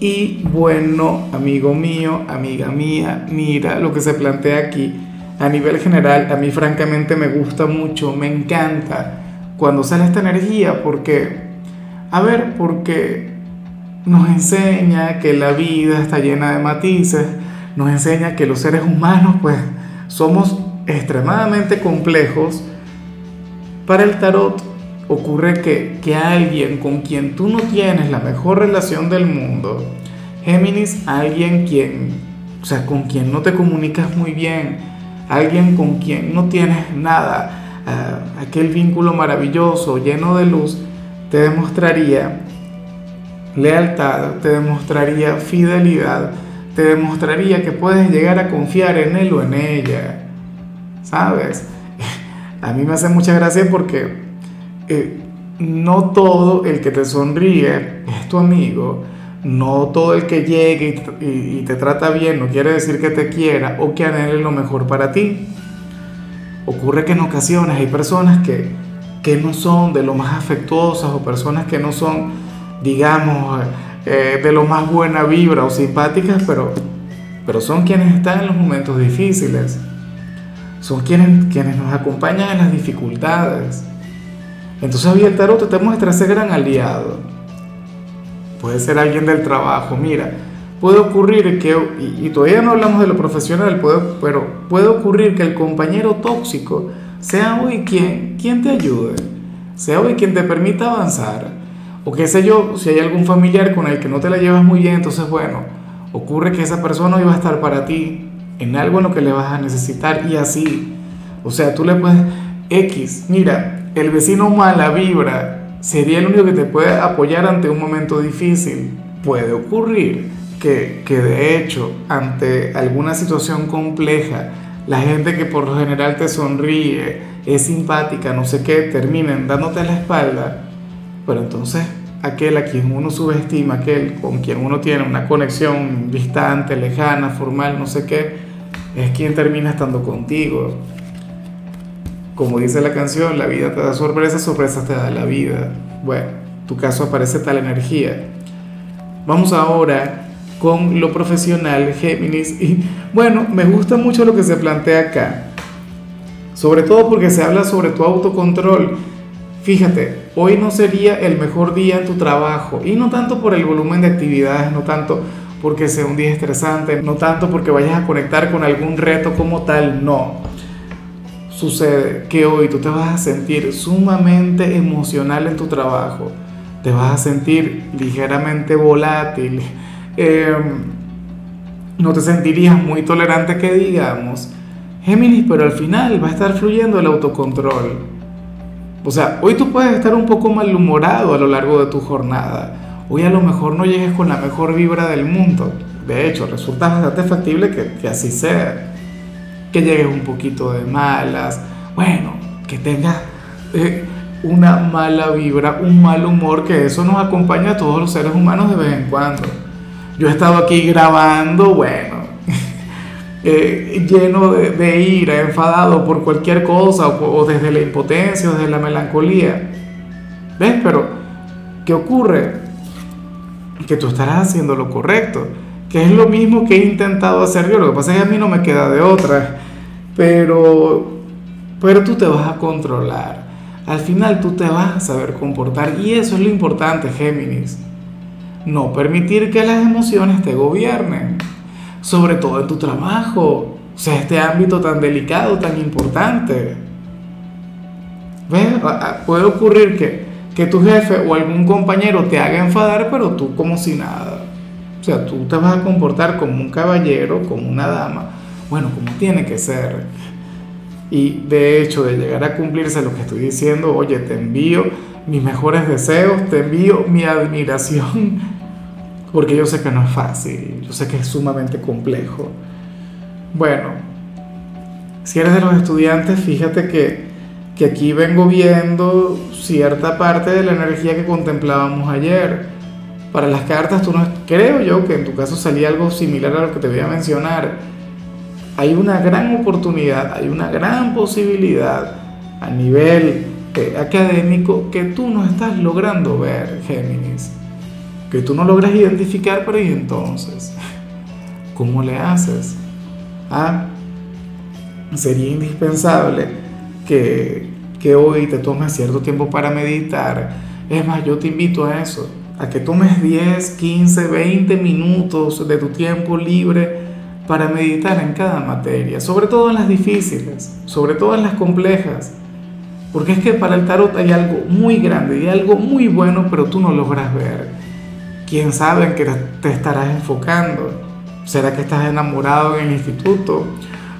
Y bueno, amigo mío, amiga mía, mira lo que se plantea aquí. A nivel general, a mí francamente me gusta mucho, me encanta cuando sale esta energía porque, a ver, porque nos enseña que la vida está llena de matices, nos enseña que los seres humanos pues somos extremadamente complejos. Para el tarot ocurre que, que alguien con quien tú no tienes la mejor relación del mundo, Géminis, alguien quien, o sea, con quien no te comunicas muy bien, alguien con quien no tienes nada, uh, aquel vínculo maravilloso, lleno de luz, te demostraría lealtad, te demostraría fidelidad, te demostraría que puedes llegar a confiar en él o en ella. ¿Sabes? A mí me hace mucha gracia porque no todo el que te sonríe es tu amigo, no todo el que llegue y, te trata bien no quiere decir que te quiera o que anhele lo mejor para ti. Ocurre que en ocasiones hay personas que, que no son de lo más afectuosas o personas que no son, digamos, eh, de lo más buena vibra o simpáticas, pero, pero son quienes están en los momentos difíciles. Son quienes, quienes nos acompañan en las dificultades. Entonces hoy el tarot te muestra ese gran aliado. Puede ser alguien del trabajo. Mira, puede ocurrir que, y, todavía no hablamos de lo profesional, puede, pero puede ocurrir que el compañero tóxico sea hoy quien, quien te ayude, sea hoy quien te permita avanzar. O qué sé yo, si hay algún familiar con el que no te la llevas muy bien, entonces bueno, ocurre que esa persona hoy va a estar para ti en algo en lo que le vas a necesitar y así. O sea, tú le puedes X, mira, el vecino mala vibra sería el único que te puede apoyar ante un momento difícil. Puede ocurrir que, que de hecho ante alguna situación compleja, la gente que por lo general te sonríe, es simpática, no sé qué, terminen dándote la espalda, pero entonces aquel a quien uno subestima, aquel con quien uno tiene una conexión distante, lejana, formal, no sé qué, es quien termina estando contigo. Como dice la canción, la vida te da sorpresas, sorpresas te da la vida. Bueno, tu caso aparece tal energía. Vamos ahora con lo profesional, Géminis. Y bueno, me gusta mucho lo que se plantea acá. Sobre todo porque se habla sobre tu autocontrol. Fíjate, hoy no sería el mejor día en tu trabajo. Y no tanto por el volumen de actividades, no tanto porque sea un día estresante, no tanto porque vayas a conectar con algún reto como tal, no sucede que hoy tú te vas a sentir sumamente emocional en tu trabajo, te vas a sentir ligeramente volátil, em, no te sentirías muy tolerante que digamos, Géminis, pero al final va a estar fluyendo el autocontrol. O sea, hoy tú puedes estar un poco malhumorado a lo largo de tu jornada. Hoy a lo mejor no llegues con la mejor vibra del mundo. De hecho, resulta bastante factible que, que así sea que llegues un poquito de malas, bueno, que tengas eh, una mala vibra, un mal humor, que eso nos acompaña a todos los seres humanos de vez en cuando. Yo he estado aquí grabando, bueno, eh, lleno de, ira, enfadado por cualquier cosa, o, desde la impotencia, o desde la melancolía. ¿Ves? Pero, ¿qué ocurre? Que tú estarás haciendo lo correcto que es lo mismo que he intentado hacer yo. Lo que pasa es que a mí no me queda de otra, pero, pero tú te vas a controlar. Al final tú te vas a saber comportar y eso es lo importante, Géminis. No permitir que las emociones te gobiernen, sobre todo en tu trabajo, o sea, este ámbito tan delicado, tan importante. ¿Ves? Puede ocurrir que, que tu jefe o algún compañero te haga enfadar, pero tú como si nada. O sea, tú te vas a comportar como un caballero, como una dama, bueno, como tiene que ser. Y de hecho, de llegar a cumplirse lo que estoy diciendo, oye, te envío mis mejores deseos, te envío mi admiración, porque yo sé que no es fácil, yo sé que es sumamente complejo. Bueno, si eres de los estudiantes, fíjate que, que aquí vengo viendo cierta parte de la energía que contemplábamos ayer. Para las cartas, tú no, creo yo que en tu caso salía algo similar a lo que te voy a mencionar. Hay una gran oportunidad, hay una gran posibilidad a nivel académico que tú no estás logrando ver, Géminis. Que tú no logras identificar, pero ¿y entonces? ¿Cómo le haces? Ah, sería indispensable que, que hoy te tomes cierto tiempo para meditar. Es más, yo te invito a eso, a que tomes 10, 15, 20 minutos de tu tiempo libre para meditar en cada materia, sobre todo en las difíciles, sobre todo en las complejas. Porque es que para el tarot hay algo muy grande y algo muy bueno, pero tú no logras ver. ¿Quién sabe en qué te estarás enfocando? ¿Será que estás enamorado en el instituto?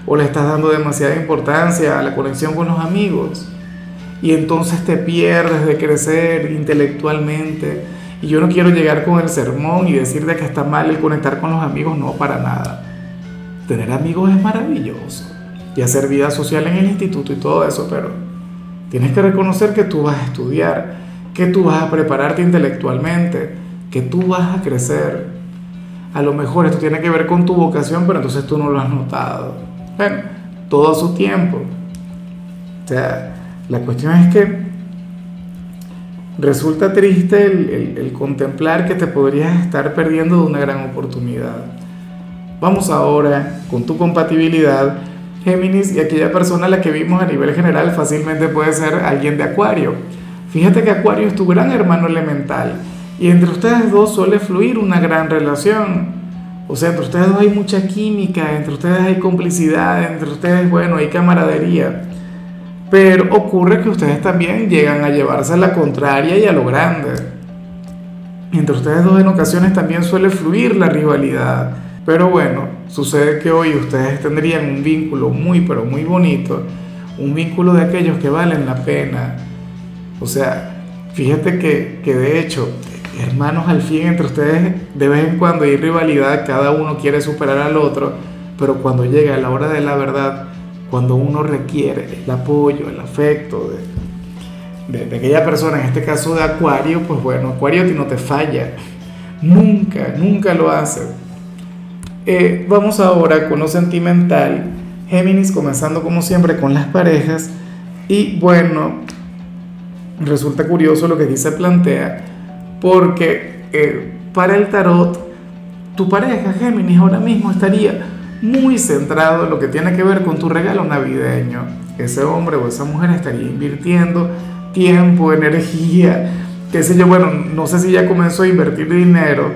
o le estás dando demasiada importancia a la conexión con los amigos y entonces te pierdes de crecer intelectualmente. Y yo no quiero llegar con el sermón y decirte que está mal el conectar con los amigos, no, para nada. Tener amigos es maravilloso y hacer vida social en el instituto y todo eso, pero tienes que reconocer que tú vas a estudiar, que tú vas a prepararte intelectualmente, que tú vas a crecer. A lo mejor esto tiene que ver con tu vocación, pero entonces tú no lo has notado. Bueno, todo a su tiempo. O sea, la cuestión es que resulta triste el, contemplar que te podrías estar perdiendo de una gran oportunidad. Vamos ahora con tu compatibilidad, Géminis, y aquella persona a la que vimos a nivel general fácilmente puede ser alguien de Acuario. Fíjate que Acuario es tu gran hermano elemental y entre ustedes dos suele fluir una gran relación. O sea, entre ustedes hay mucha química, entre ustedes hay complicidad, entre ustedes, bueno, hay camaradería. Pero ocurre que ustedes también llegan a llevarse a la contraria y a lo grande. Entre ustedes dos en ocasiones también suele fluir la rivalidad. Pero bueno, sucede que hoy ustedes tendrían un vínculo muy, pero muy bonito. Un vínculo de aquellos que valen la pena. O sea, fíjate que, que de hecho hermanos al fin entre ustedes de vez en cuando hay rivalidad, cada uno quiere superar al otro, pero cuando llega la hora de la verdad, cuando uno requiere el apoyo, el afecto de, aquella persona, en este caso de Acuario, pues bueno, Acuario no te falla, nunca, nunca lo hace. Eh, vamos ahora con lo sentimental, Géminis comenzando como siempre con las parejas. Y bueno, resulta curioso lo que dice plantea porque eh, para el tarot, tu pareja Géminis ahora mismo estaría muy centrado en lo que tiene que ver con tu regalo navideño. Ese hombre o esa mujer estaría invirtiendo tiempo, energía, qué sé yo, bueno, no sé si ya comenzó a invertir dinero,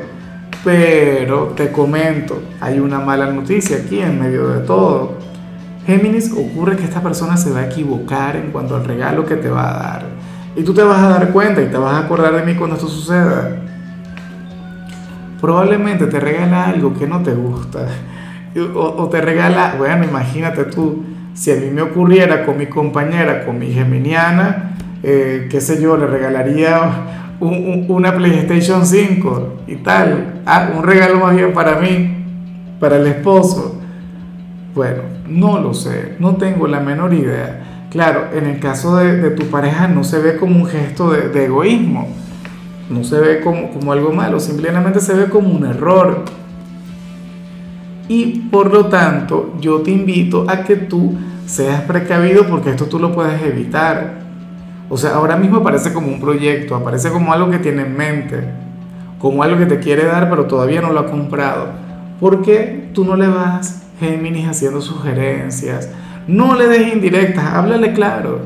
pero te comento, hay una mala noticia aquí en medio de todo. Géminis, ocurre que esta persona se va a equivocar en cuanto al regalo que te va a dar. Y tú te vas a dar cuenta y te vas a acordar de mí cuando esto suceda. Probablemente te regala algo que no te gusta. O, te regala, bueno, imagínate tú, si a mí me ocurriera con mi compañera, con mi geminiana, eh, qué sé yo, le regalaría una PlayStation 5 y tal. Ah, un regalo más bien para mí, para el esposo. Bueno, no lo sé, no tengo la menor idea. Claro, en el caso de, tu pareja no se ve como un gesto de, egoísmo, no se ve como, como algo malo, simplemente se ve como un error. Y por lo tanto, yo te invito a que tú seas precavido porque esto tú lo puedes evitar. O sea, ahora mismo aparece como un proyecto, aparece como algo que tiene en mente, como algo que te quiere dar pero todavía no lo ha comprado. ¿Por qué tú no le vas, Géminis, haciendo sugerencias? No le des indirectas, háblale claro.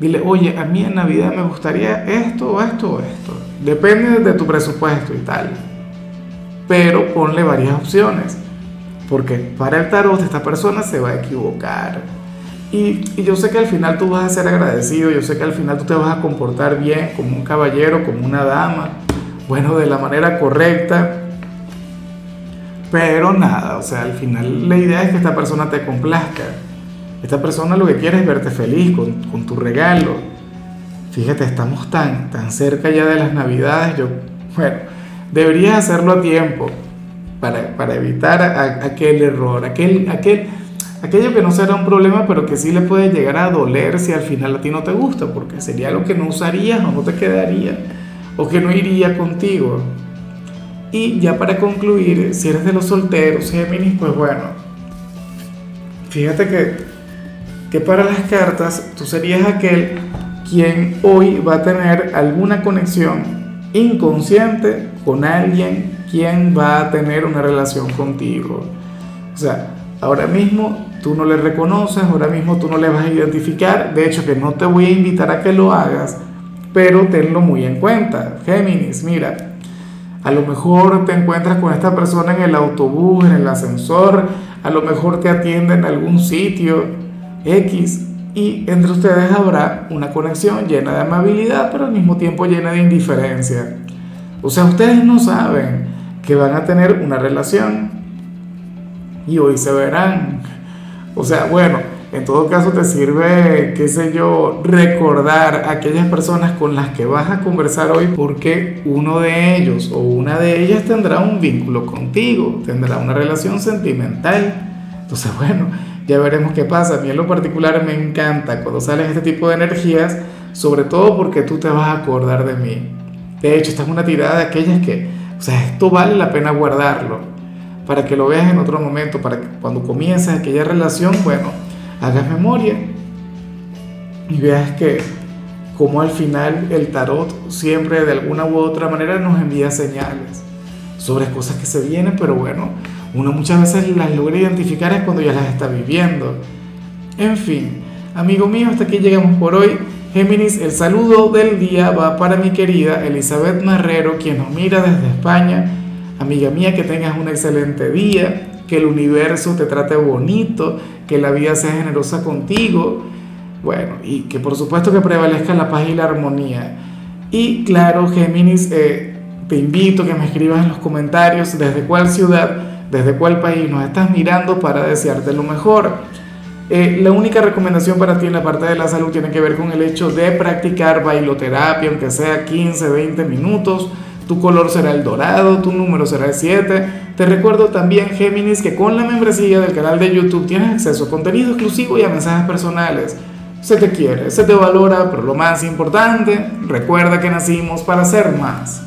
Dile, oye, a mí en Navidad me gustaría esto, esto, esto. Depende de tu presupuesto y tal. Pero ponle varias opciones. Porque para el tarot esta persona se va a equivocar. Y, yo sé que al final tú vas a ser agradecido, yo sé que al final tú te vas a comportar bien como un caballero, como una dama, bueno, de la manera correcta. Pero nada, o sea, al final la idea es que esta persona te complazca. Esta persona lo que quiere es verte feliz con, tu regalo. Fíjate, estamos tan, tan cerca ya de las navidades. Yo, bueno, deberías hacerlo a tiempo para, evitar aquel error, aquel, aquel, aquello que no será un problema, pero que sí le puede llegar a doler si al final a ti no te gusta, porque sería lo que no usarías o no te quedaría, o que no iría contigo. Y ya para concluir, si eres de los solteros, Géminis, pues bueno, fíjate que, que para las cartas tú serías aquel quien hoy va a tener alguna conexión inconsciente con alguien quien va a tener una relación contigo. O sea, ahora mismo tú no le reconoces, ahora mismo tú no le vas a identificar, de hecho que no te voy a invitar a que lo hagas, pero tenlo muy en cuenta. Géminis, mira, a lo mejor te encuentras con esta persona en el autobús, en el ascensor, a lo mejor te atiende en algún sitio X y entre ustedes habrá una conexión llena de amabilidad, pero al mismo tiempo llena de indiferencia. O sea, ustedes no saben que van a tener una relación y hoy se verán. O sea, bueno, en todo caso te sirve, qué sé yo, recordar a aquellas personas con las que vas a conversar hoy porque uno de ellos o una de ellas tendrá un vínculo contigo, tendrá una relación sentimental. Entonces, bueno, ya veremos qué pasa. A mí en lo particular me encanta cuando salen este tipo de energías, sobre todo porque tú te vas a acordar de mí. De hecho, esta es una tirada de aquellas que o sea, esto vale la pena guardarlo para que lo veas en otro momento, para que cuando comiences aquella relación, bueno, hagas memoria y veas que como al final el tarot siempre de alguna u otra manera nos envía señales sobre cosas que se vienen, pero bueno, uno muchas veces las logra identificar es cuando ya las está viviendo. En fin, amigo mío, hasta aquí llegamos por hoy. Géminis, el saludo del día va para mi querida Elizabeth Marrero, quien nos mira desde España. Amiga mía, que tengas un excelente día, que el universo te trate bonito, que la vida sea generosa contigo. Bueno, y que por supuesto que prevalezca la paz y la armonía. Y claro, Géminis, eh, te invito a que me escribas en los comentarios desde cuál ciudad, desde cuál país nos estás mirando para desearte lo mejor. Eh, la única recomendación para ti en la parte de la salud tiene que ver con el hecho de practicar bailoterapia, aunque sea 15, 20 minutos. Tu color será el dorado, tu número será el 7. Te recuerdo también, Géminis, que con la membresía del canal de YouTube tienes acceso a contenido exclusivo y a mensajes personales. Se te quiere, se te valora, pero lo más importante, recuerda que nacimos para ser más.